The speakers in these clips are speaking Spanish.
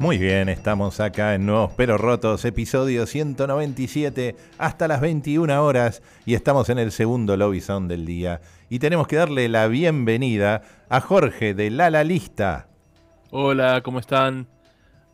Muy bien, estamos acá en Nuevos Pero Rotos, episodio 197, hasta las 21 horas, y estamos en el segundo Lobby Sound del día. Y tenemos que darle la bienvenida a Jorge de Lala Lista. Hola, ¿cómo están?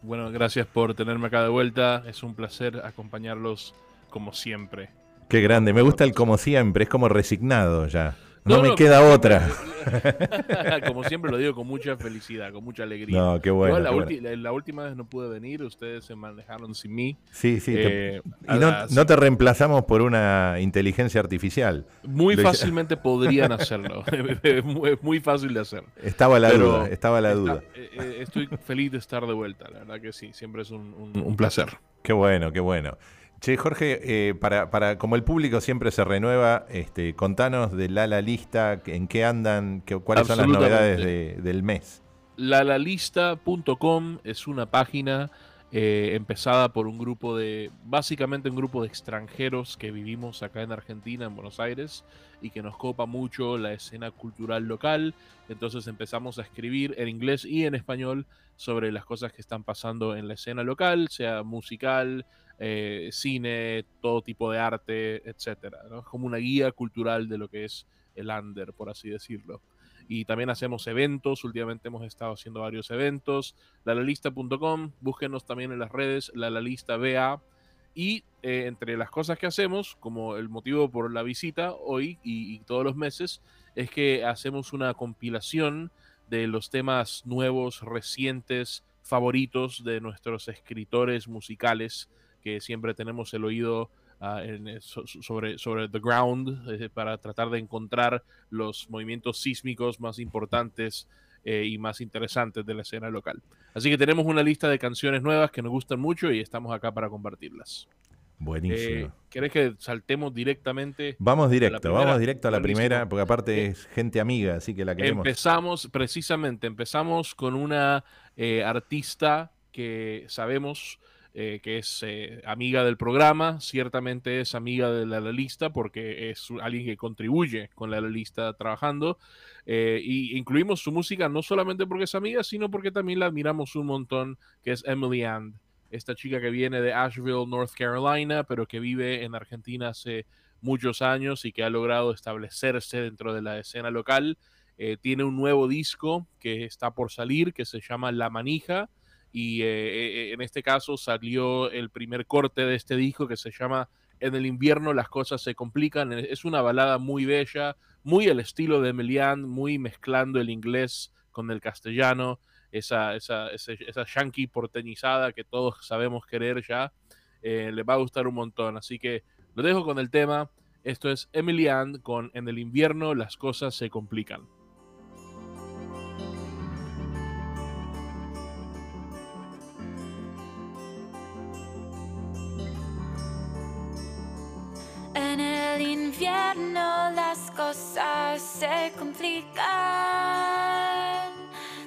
Bueno, gracias por tenerme acá de vuelta. Es un placer acompañarlos como siempre. Qué grande, me gusta el como siempre, es como resignado ya. No, me queda otra. como siempre lo digo con mucha felicidad, con mucha alegría. No, qué bueno. la, última vez no pude venir, ustedes se manejaron sin mí. Sí, sí. Eh, y no, te reemplazamos por una inteligencia artificial. Muy fácilmente podrían hacerlo. es muy fácil de hacer. Estaba la duda, estaba la duda. Eh, eh, estoy feliz de estar de vuelta, la verdad que sí, siempre es un placer. Qué bueno, qué bueno. Che, Jorge, eh, para, para, como el público siempre se renueva, este, contanos de la lista, en qué andan, qué, cuáles son las novedades del mes. Lalalista.com es una página eh, empezada por un grupo de, básicamente un grupo de extranjeros que vivimos acá en Argentina, en Buenos Aires, y que nos copa mucho la escena cultural local. Entonces empezamos a escribir en inglés y en español sobre las cosas que están pasando en la escena local, sea musical, eh, cine, todo tipo de arte, etcétera. Es como una guía cultural de lo que es el under, por así decirlo. Y también hacemos eventos, últimamente hemos estado haciendo varios eventos. Lalalista.com, búsquenos también en las redes, Lalalista BA. Y eh, entre las cosas que hacemos, como el motivo por la visita hoy y todos los meses, es que hacemos una compilación de los temas nuevos, recientes, favoritos de nuestros escritores musicales que siempre tenemos el oído ah, eh, sobre, sobre the ground eh, para tratar de encontrar los movimientos sísmicos más importantes eh, y más interesantes de la escena local. Así que tenemos una lista de canciones nuevas que nos gustan mucho y estamos acá para compartirlas. Buenísimo. ¿Querés que saltemos directamente? Vamos directo, vamos directo a la primera, porque aparte es gente amiga, así que la queremos. Empezamos, precisamente, empezamos con una artista que sabemos eh, que es eh, amiga del programa, ciertamente es amiga de la, lista porque es alguien que contribuye con la lista trabajando. Eh, y incluimos su música no solamente porque es amiga, sino porque también la admiramos un montón, que es Emily And, esta chica que viene de Asheville, North Carolina, pero que vive en Argentina hace muchos años y que ha logrado establecerse dentro de la escena local. tiene un nuevo disco que está por salir, que se llama La Manija y eh, eh, en este caso salió el primer corte de este disco que se llama En el invierno las cosas se complican. Es una balada muy bella, muy al estilo de Melian, muy mezclando el inglés con el castellano, esa, esa, esa, yankee porteñizada que todos sabemos querer ya. Eh, le va a gustar un montón. Así que lo dejo con el tema. Esto es Emilian con En el invierno las cosas se complican. Invierno las cosas se complican.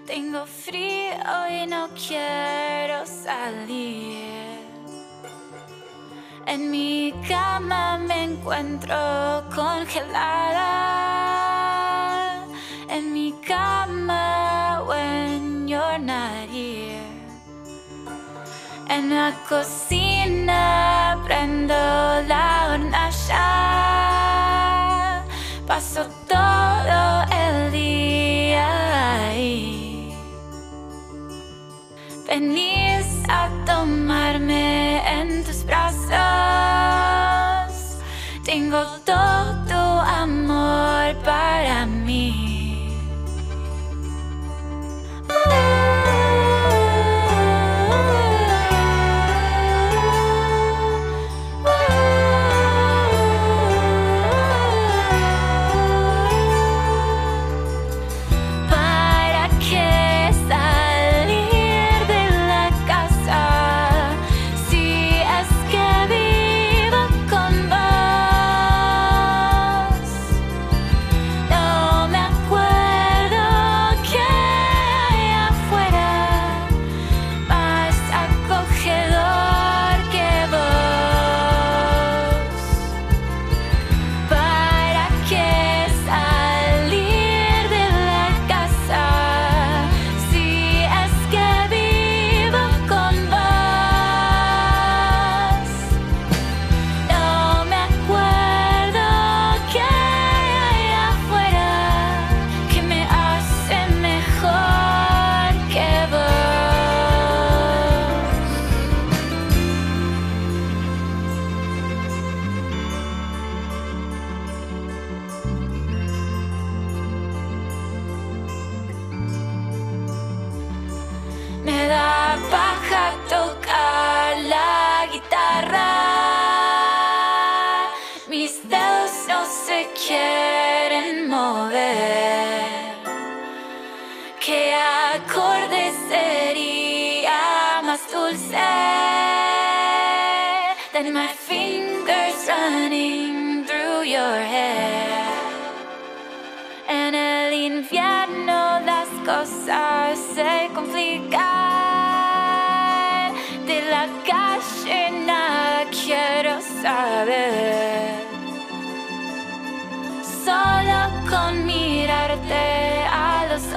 Tengo frío y no quiero salir. En mi cama me encuentro congelada. En mi cama En la cocina prendo la hornalla. Paso todo el día ahí. Venís a tomarme en tus brazos. Tengo todo tu amor para mí. Mis dedos no se quieren mover. ¿Qué acorde sería más dulce? Than my fingers running through your hair. En el infierno las cosas se complican. De la calle nada quiero saber. Mirarte a los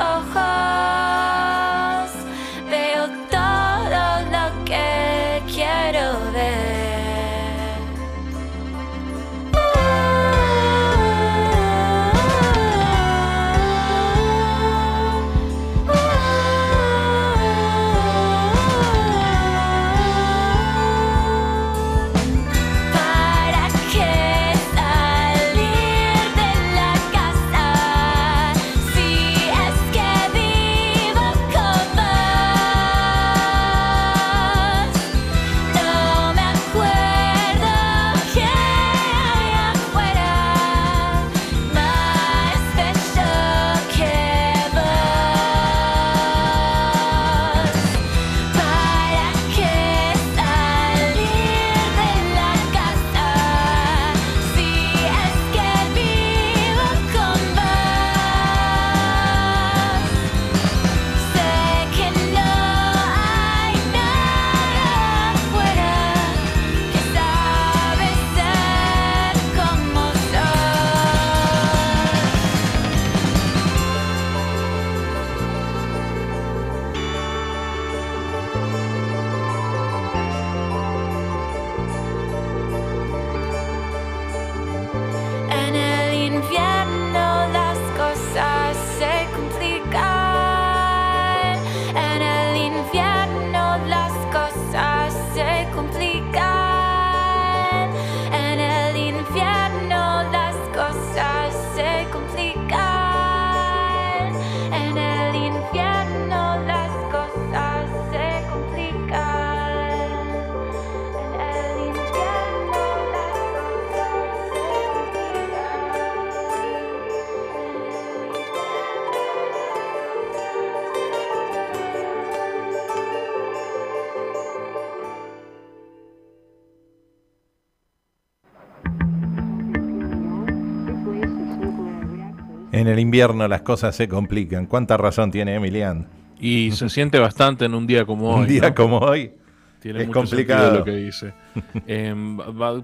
invierno las cosas se complican. ¿Cuánta razón tiene Emilian? Y se siente bastante en un día como hoy. Un día ¿no? como hoy. Tiene es mucho complicado. lo que dice. Em,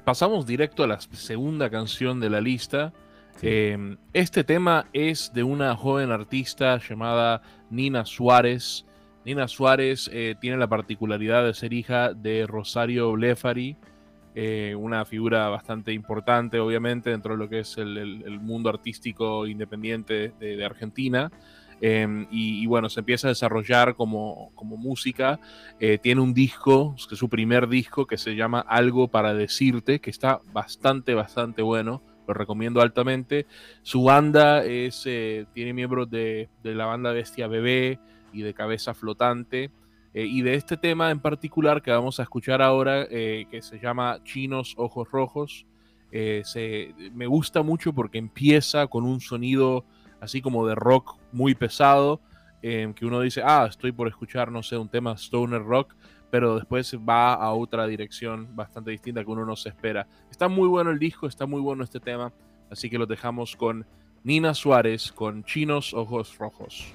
pasamos directo a la segunda canción de la lista. Em, este tema es de una joven artista llamada Nina Suárez. Nina Suárez eh, tiene la particularidad de ser hija de Rosario Blefari, eh, una figura bastante importante, obviamente, dentro de lo que es el, el- el mundo artístico independiente de, de Argentina. Em, y, y bueno, se empieza a desarrollar como, como música. Eh, tiene un disco, que es su primer disco, que se llama Algo para Decirte, que está bastante, bastante bueno. Lo recomiendo altamente. Su banda es, eh, tiene miembros de, de la banda Bestia Bebé y de Cabeza Flotante. Eh, y de este tema en particular que vamos a escuchar ahora, eh, que se llama Chinos Ojos Rojos, eh, se, me gusta mucho porque empieza con un sonido así como de rock muy pesado, eh, que uno dice, ah, estoy por escuchar, no sé, un tema stoner rock, pero después va a otra dirección bastante distinta que uno no se espera. Está muy bueno el disco, está muy bueno este tema, así que lo dejamos con Nina Suárez, con Chinos Ojos Rojos.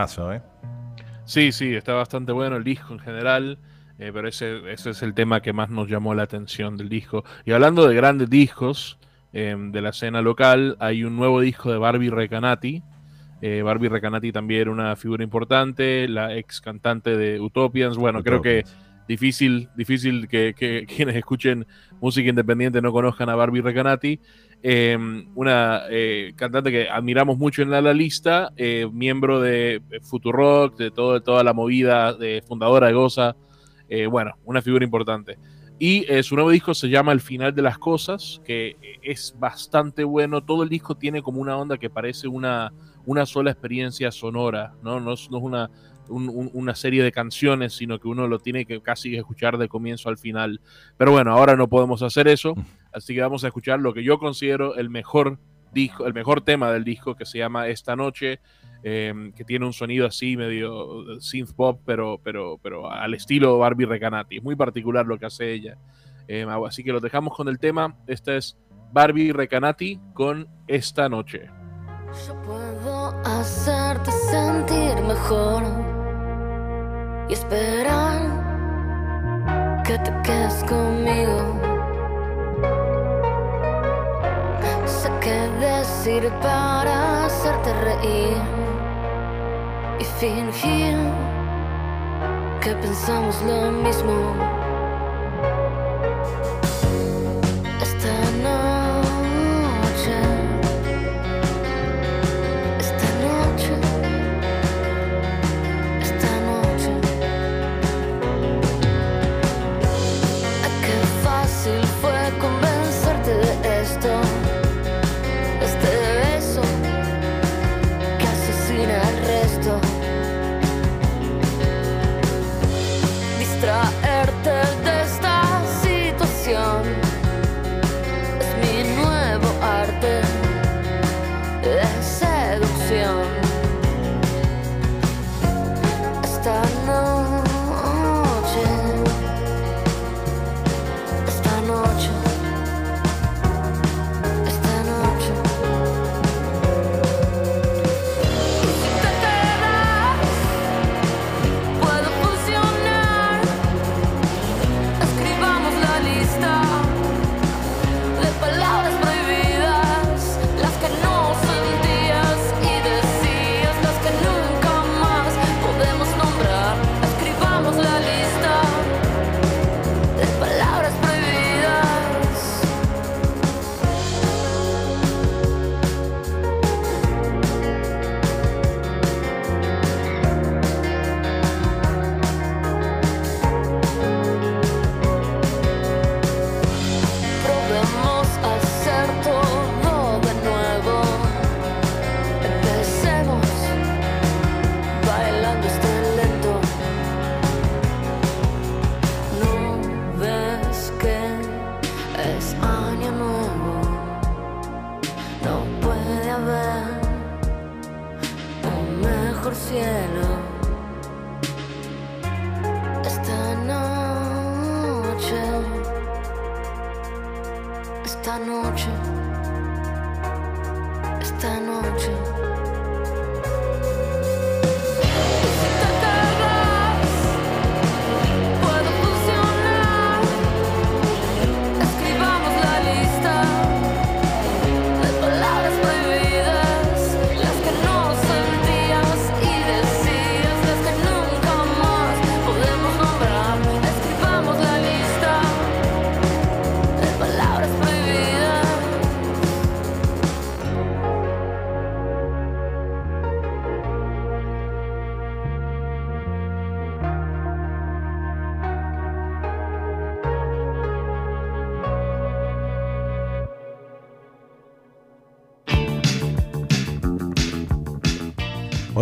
Temazo, ¿eh? Sí, sí, está bastante bueno el disco en general, eh, pero ese, ese es el tema que más nos llamó la atención del disco. Y hablando de grandes discos eh, de la escena local, hay un nuevo disco de Barbie Recanati. Eh, Barbie Recanati también era una figura importante, la ex cantante de Utopians. Bueno, creo que difícil, difícil que, que quienes escuchen música independiente no conozcan a Barbie Recanati. Eh, una eh, cantante que admiramos mucho en la, lista, eh, miembro de Futurock, de todo, toda la movida de fundadora de Goza. Eh, bueno, una figura importante. Y eh, su nuevo disco se llama El final de las cosas, que es bastante bueno. Todo el disco tiene como una onda que parece una, una sola experiencia sonora, ¿no? No no es una, un- un- una serie de canciones, sino que uno lo tiene que casi escuchar de comienzo al final. Pero bueno, ahora no podemos hacer eso, así que vamos a escuchar lo que yo considero el mejor disco, el mejor tema del disco, que se llama Esta Noche, eh, que tiene un sonido así medio synth pop, pero, pero, pero al estilo Barbie Recanati. Es muy particular lo que hace ella. Eh, así que lo dejamos con el tema. Esta es Barbie Recanati con Esta Noche. Yo puedo hacerte sentir mejor y esperar que te quedes conmigo. Sé qué decir para hacerte reír y fingir que pensamos lo mismo. Esta noche,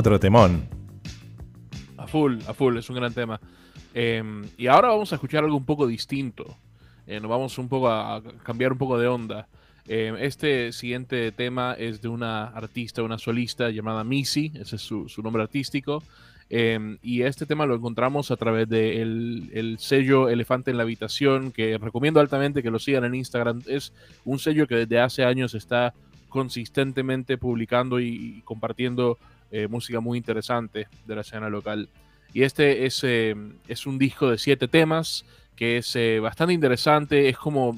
Otro temón. A full, a full, es un gran tema. Eh, y ahora vamos a escuchar algo un poco distinto. Eh, nos vamos un poco a, cambiar un poco de onda. Eh, este siguiente tema es de una artista, una solista llamada Missy, ese es su, nombre artístico. Eh, y este tema lo encontramos a través del el sello Elefante en la Habitación, que recomiendo altamente que lo sigan en Instagram. Es un sello que desde hace años está consistentemente publicando y compartiendo eh, música muy interesante de la escena local. Y este es, eh, es un disco de siete temas que es eh, bastante interesante. Es como,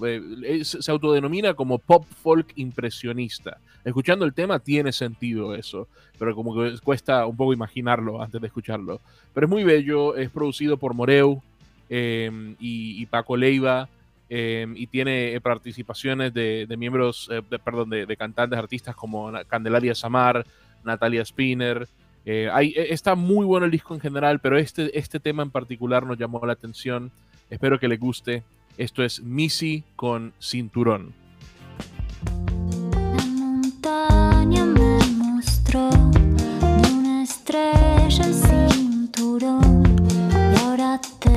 se autodenomina como pop folk impresionista. Escuchando el tema tiene sentido eso, pero como que cuesta un poco imaginarlo antes de escucharlo. Pero es muy bello, es producido por Moreu eh, y, Paco Leiva. eh, y tiene participaciones de, miembros, perdón, de, de cantantes, artistas como Candelaria Samar, Natalia Spinner. Eh, eh, está muy bueno el disco en general, pero este, este tema en particular nos llamó la atención. Espero que les guste. Esto es Missy con Cinturón. La montaña me mostró una estrella el cinturón y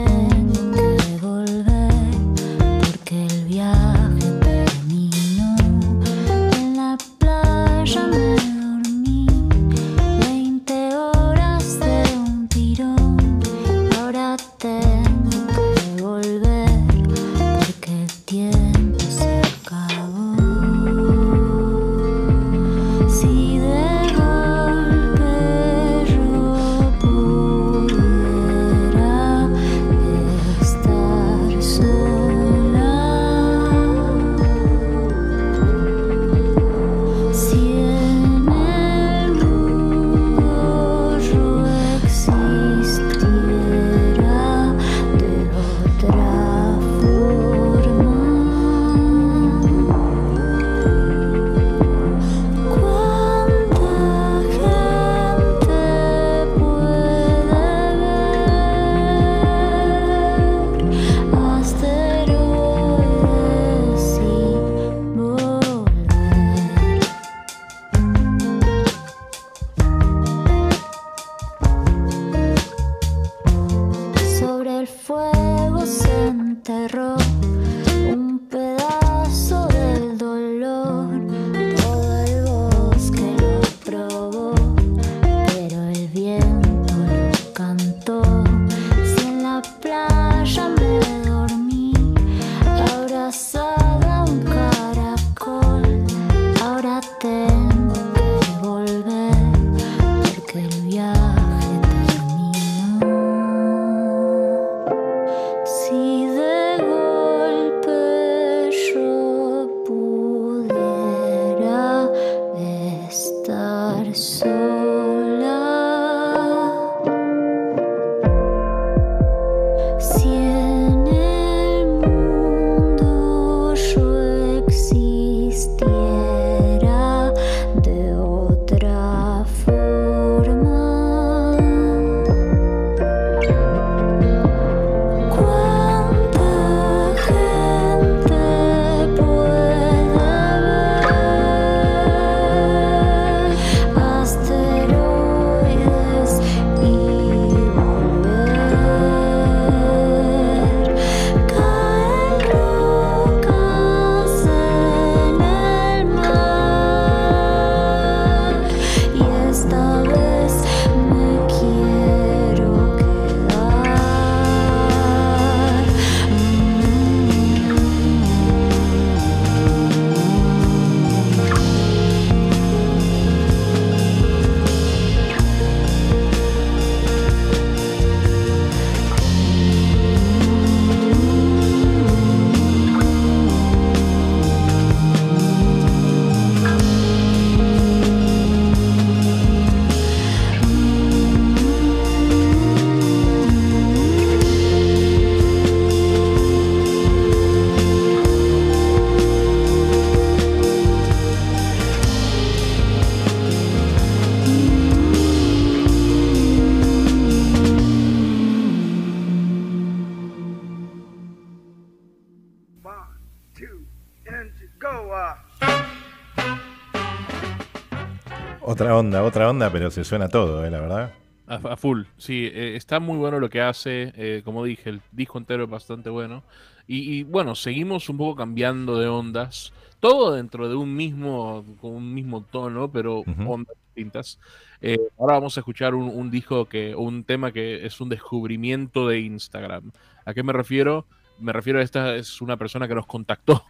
Otra onda, otra onda, pero se suena todo, ¿eh? la verdad. A, a full, sí, eh, está muy bueno lo que hace, eh, como dije, el disco entero es bastante bueno. Y, y, bueno, seguimos un poco cambiando de ondas, todo dentro de un mismo, con un mismo tono, pero ondas distintas. Eh, ahora vamos a escuchar un, un disco que, un tema que es un descubrimiento de Instagram. ¿A qué me refiero? Me refiero a esta, es una persona que nos contactó,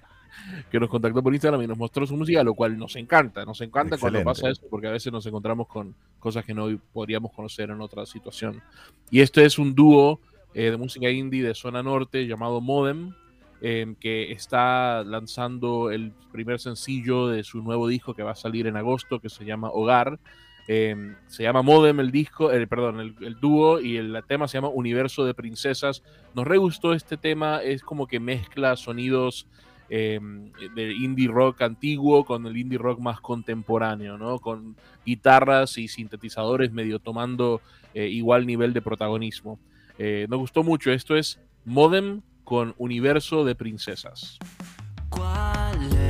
que nos contactó por Instagram y nos mostró su música, lo cual nos encanta, nos encanta cuando Excelente. pasa eso, porque a veces nos encontramos con cosas que no podríamos conocer en otra situación. Y este es un dúo eh, de música indie de zona norte llamado Modem, eh, que está lanzando el primer sencillo de su nuevo disco que va a salir en agosto, que se llama Hogar. Eh, se llama Modem el disco, eh, perdón, el, el dúo y el tema se llama Universo de Princesas. Nos re gustó este tema, es como que mezcla sonidos eh, del indie rock antiguo con el indie rock más contemporáneo, ¿no? Con guitarras y sintetizadores medio tomando eh, igual nivel de protagonismo. Eh, nos gustó mucho, esto es Modem con Universo de Princesas. ¿Cuál es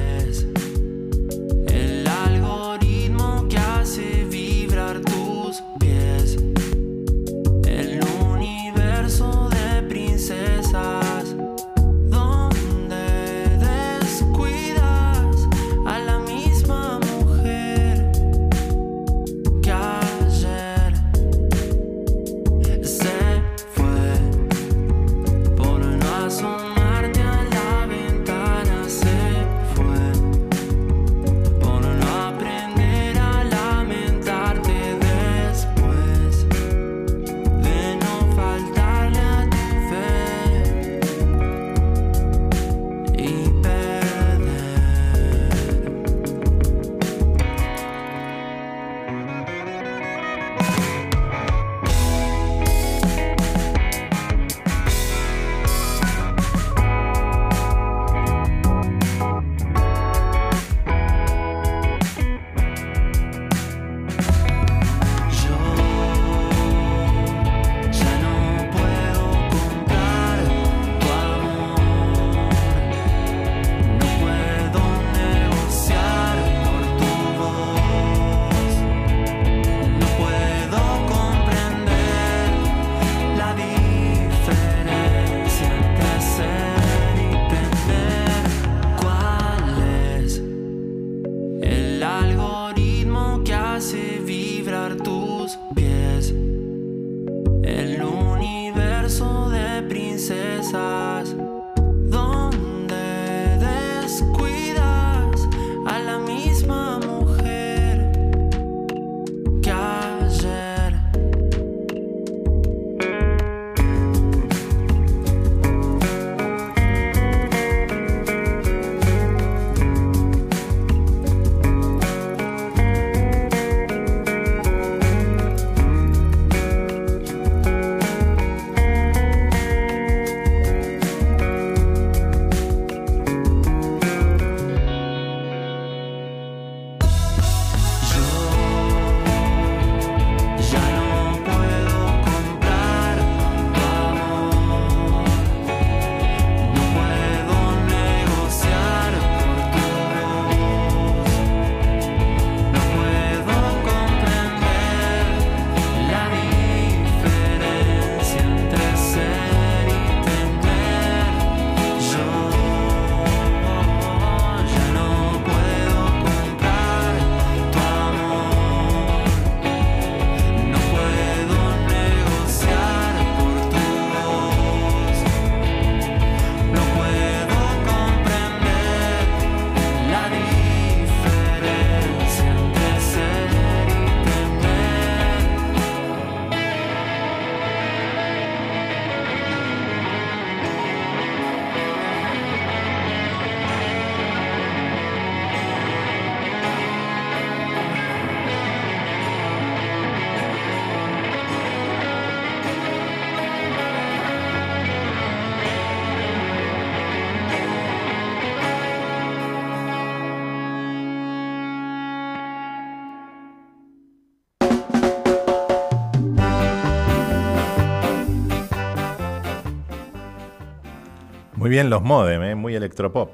bien los modem, ¿eh? muy electropop.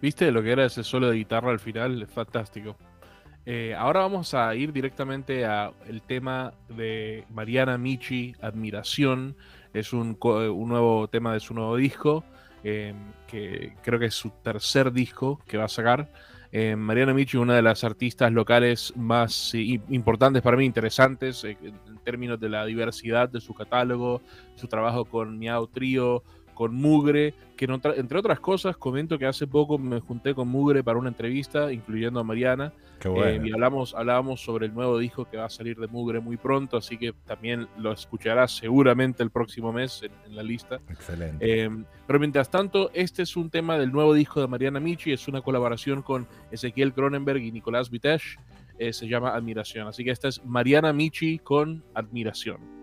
¿Viste lo que era ese solo de guitarra al final? Es fantástico. Eh, ahora vamos a ir directamente a el tema de Mariana Michi, Admiración. Es un, eh, un nuevo tema de su nuevo disco, eh, que creo que es su tercer disco que va a sacar. Eh, Mariana Michi, una de las artistas locales más importantes para mí, interesantes eh, en términos de la diversidad de su catálogo, su trabajo con Miau Trío, con Mugre, que entre otras cosas comento que hace poco me junté con Mugre para una entrevista, incluyendo a Mariana, Qué eh, bueno. y hablamos, hablábamos sobre el nuevo disco que va a salir de Mugre muy pronto, así que también lo escucharás seguramente el próximo mes en, en la lista. Excelente. Eh, pero mientras tanto, este es un tema del nuevo disco de Mariana Michi, es una colaboración con Ezequiel Cronenberg y Nicolás Vitesh, eh, se llama Admiración. Así que esta es Mariana Michi con Admiración.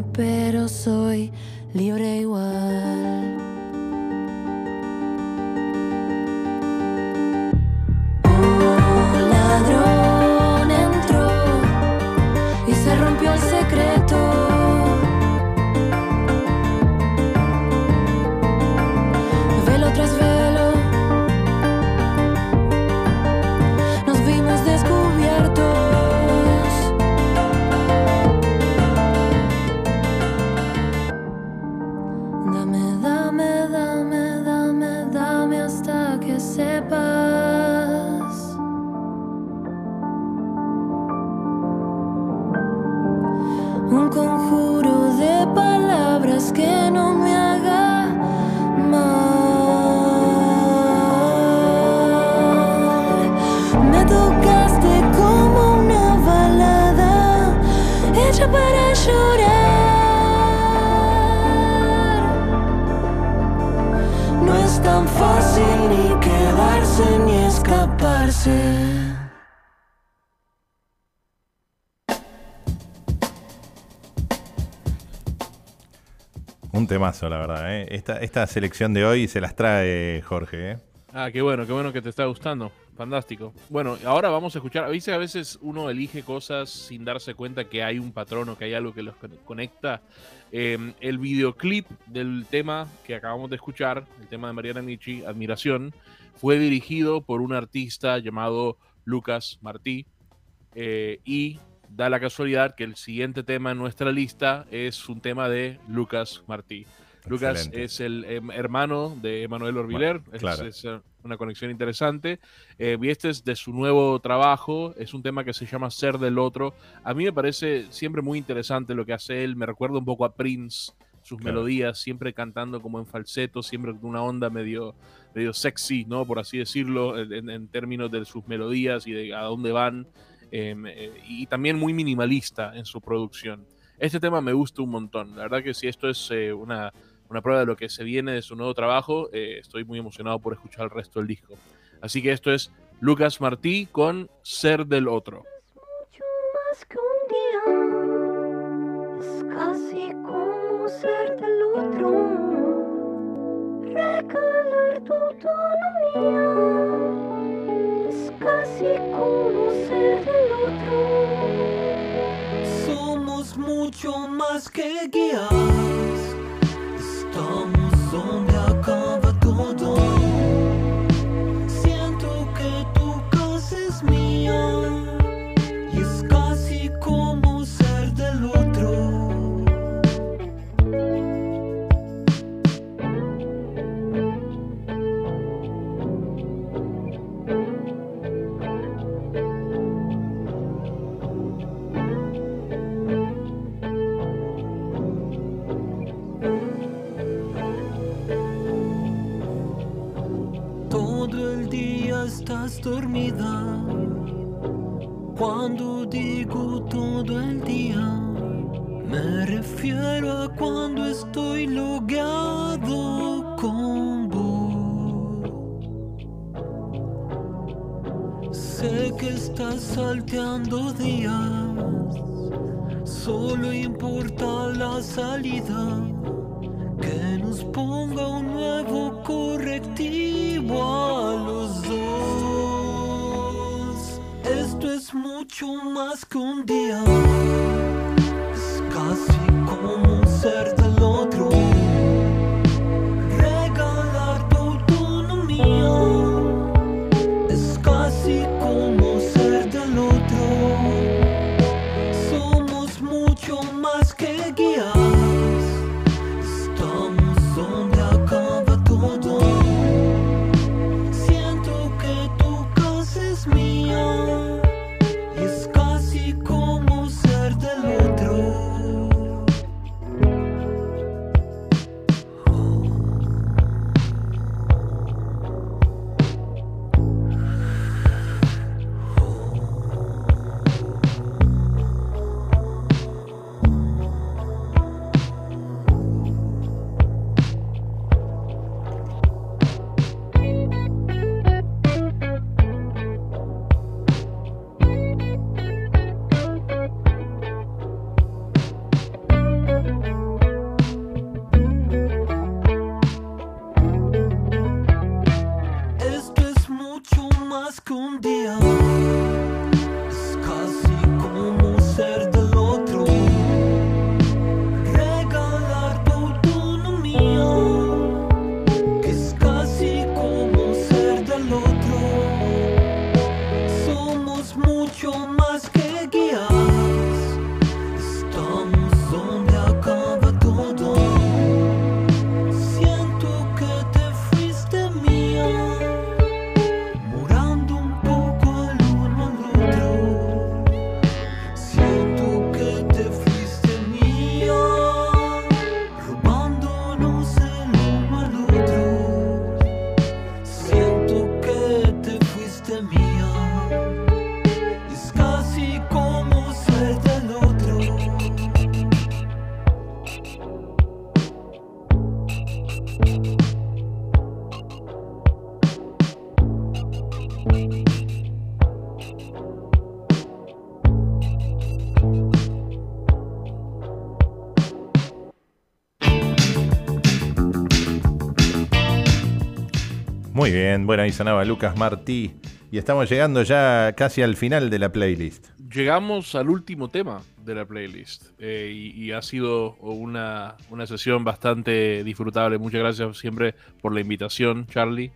Pero soy quedarse ni escaparse. Un temazo, la verdad. ¿eh? Esta, esta selección de hoy se las trae Jorge. ¿eh? Ah, qué bueno, qué bueno que te está gustando. Fantástico. Bueno, ahora vamos a escuchar. Dice a veces uno elige cosas sin darse cuenta que hay un patrón o que hay algo que los con- conecta. Eh, el videoclip del tema que acabamos de escuchar, el tema de Mariana Michi, Admiración, fue dirigido por un artista llamado Lucas Martí. eh, y da la casualidad que el siguiente tema en nuestra lista es un tema de Lucas Martí. Lucas Excelente. es el em, hermano de Emanuel Orbiler, Bueno, es- claro. es, eh, una conexión interesante. Eh, y este es de su nuevo trabajo, es un tema que se llama Ser del Otro. A mí me parece siempre muy interesante lo que hace él, me recuerda un poco a Prince, sus Claro. melodías, siempre cantando como en falseto, siempre con una onda medio, medio sexy, ¿no? Por así decirlo, en, en- en términos de sus melodías y de a dónde van. em, eh, y también muy minimalista en su producción. Este tema me gusta un montón. La verdad que si esto es eh, una, una prueba de lo que se viene de su nuevo trabajo, eh, estoy muy emocionado por escuchar el resto del disco. Así que esto es Lucas Martí con Ser del Otro. mucho más que un día. Es casi como ser del otro. Regalar tu autonomía. Es casi como ser del otro. Somos mucho más que guías. Siento que tu casa es mía. Dormida. Cuando digo todo el día, me refiero a cuando estoy logueado con vos. Sé que estás salteando días, solo importa la salida mucho más que un día, es casi como un ser más que guías. Estamos donde bien, bueno, ahí sonaba Lucas Martí. Y estamos llegando ya casi al final de la playlist. Llegamos al último tema de la playlist eh, y, y ha sido una, una sesión bastante disfrutable. Muchas gracias siempre por la invitación, Charlie.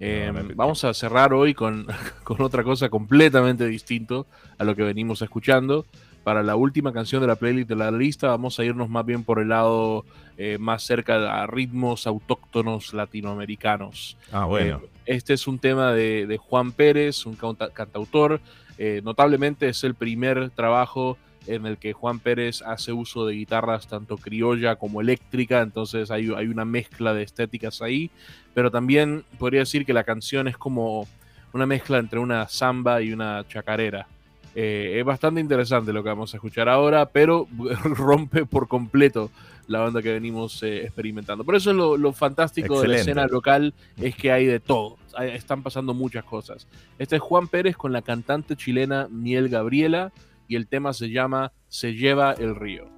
Eh, No, te- vamos a cerrar hoy con, con otra cosa completamente distinto a lo que venimos escuchando. Para la última canción de la playlist de la lista vamos a irnos más bien por el lado eh, más cerca a ritmos autóctonos latinoamericanos. Ah, bueno. Eh, este es un tema de, de Juan Pérez, un canta- cantautor. Eh, notablemente es el primer trabajo en el que Juan Pérez hace uso de guitarras tanto criolla como eléctrica, entonces hay, hay una mezcla de estéticas ahí, pero también podría decir que la canción es como una mezcla entre una samba y una chacarera. Eh, es bastante interesante lo que vamos a escuchar ahora, pero rompe por completo la banda que venimos eh, experimentando. Por eso es lo, lo fantástico de la escena local es que hay de todo. Hay- están pasando muchas cosas. Este es Juan Pérez con la cantante chilena Miel Gabriela y el tema se llama Se lleva el río.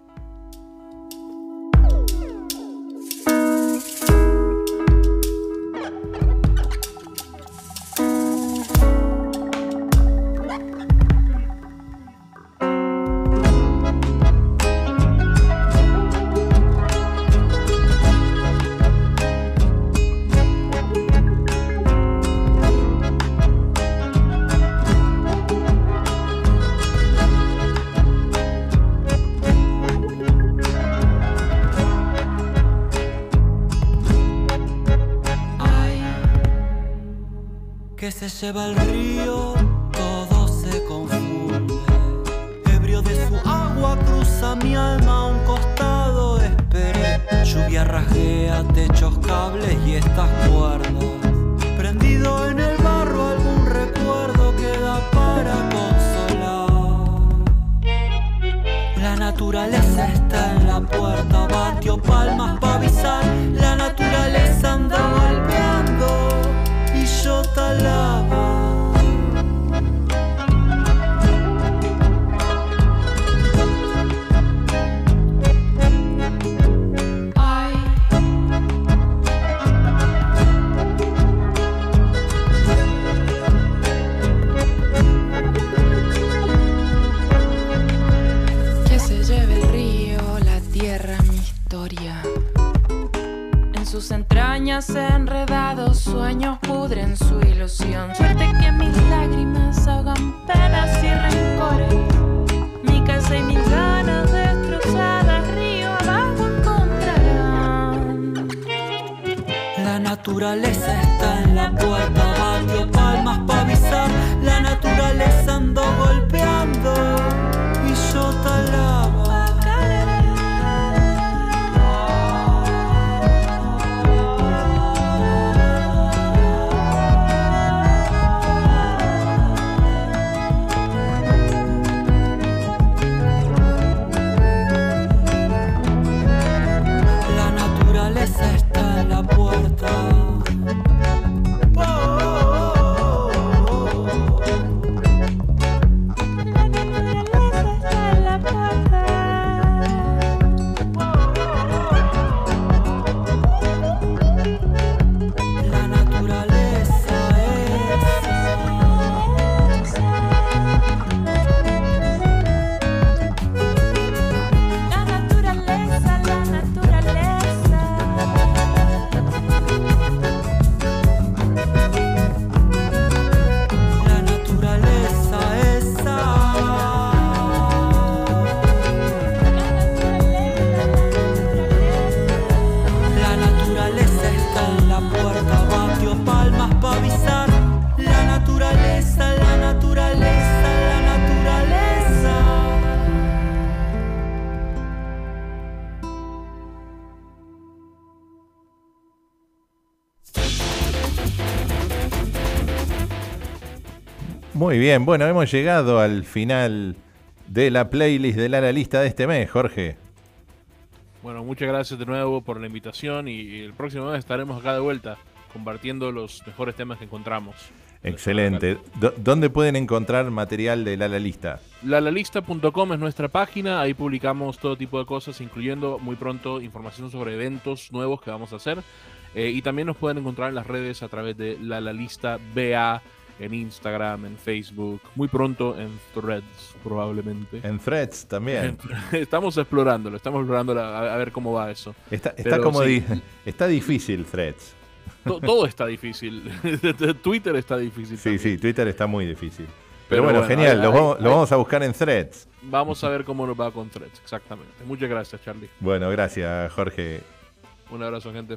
Se lleva el río, todo se confunde. Ebrio de su agua cruza mi alma a un costado. Esperé, lluvia rajea techos, cables y estas cuerdas. Prendido en el barro algún recuerdo queda para consolar. La naturaleza está en la puerta, batio palmas Muy bien, bueno, hemos llegado al final de la playlist de la lista de este mes, Jorge. Bueno, muchas gracias de nuevo por la invitación y el próximo mes estaremos acá de vuelta compartiendo los mejores temas que encontramos. Excelente. ¿Dónde pueden encontrar material de la lista? Lalalista.com es nuestra página, ahí publicamos todo tipo de cosas, incluyendo muy pronto información sobre eventos nuevos que vamos a hacer. Eh, y también nos pueden encontrar en las redes a través de Lalalista BA, en Instagram, en Facebook, muy pronto en Threads probablemente. En Threads también. estamos explorándolo, estamos explorando a, a ver cómo va eso. Está, está Pero como sí. di- está difícil Threads. To- todo está difícil. Twitter está difícil. Sí, también. sí, Twitter está muy difícil. Pero, bueno, genial, lo, vamos, lo vamos a buscar en threads. Vamos a ver cómo nos va con threads, exactamente. Muchas gracias, Charlie. Bueno, gracias, Jorge. Un abrazo, gente.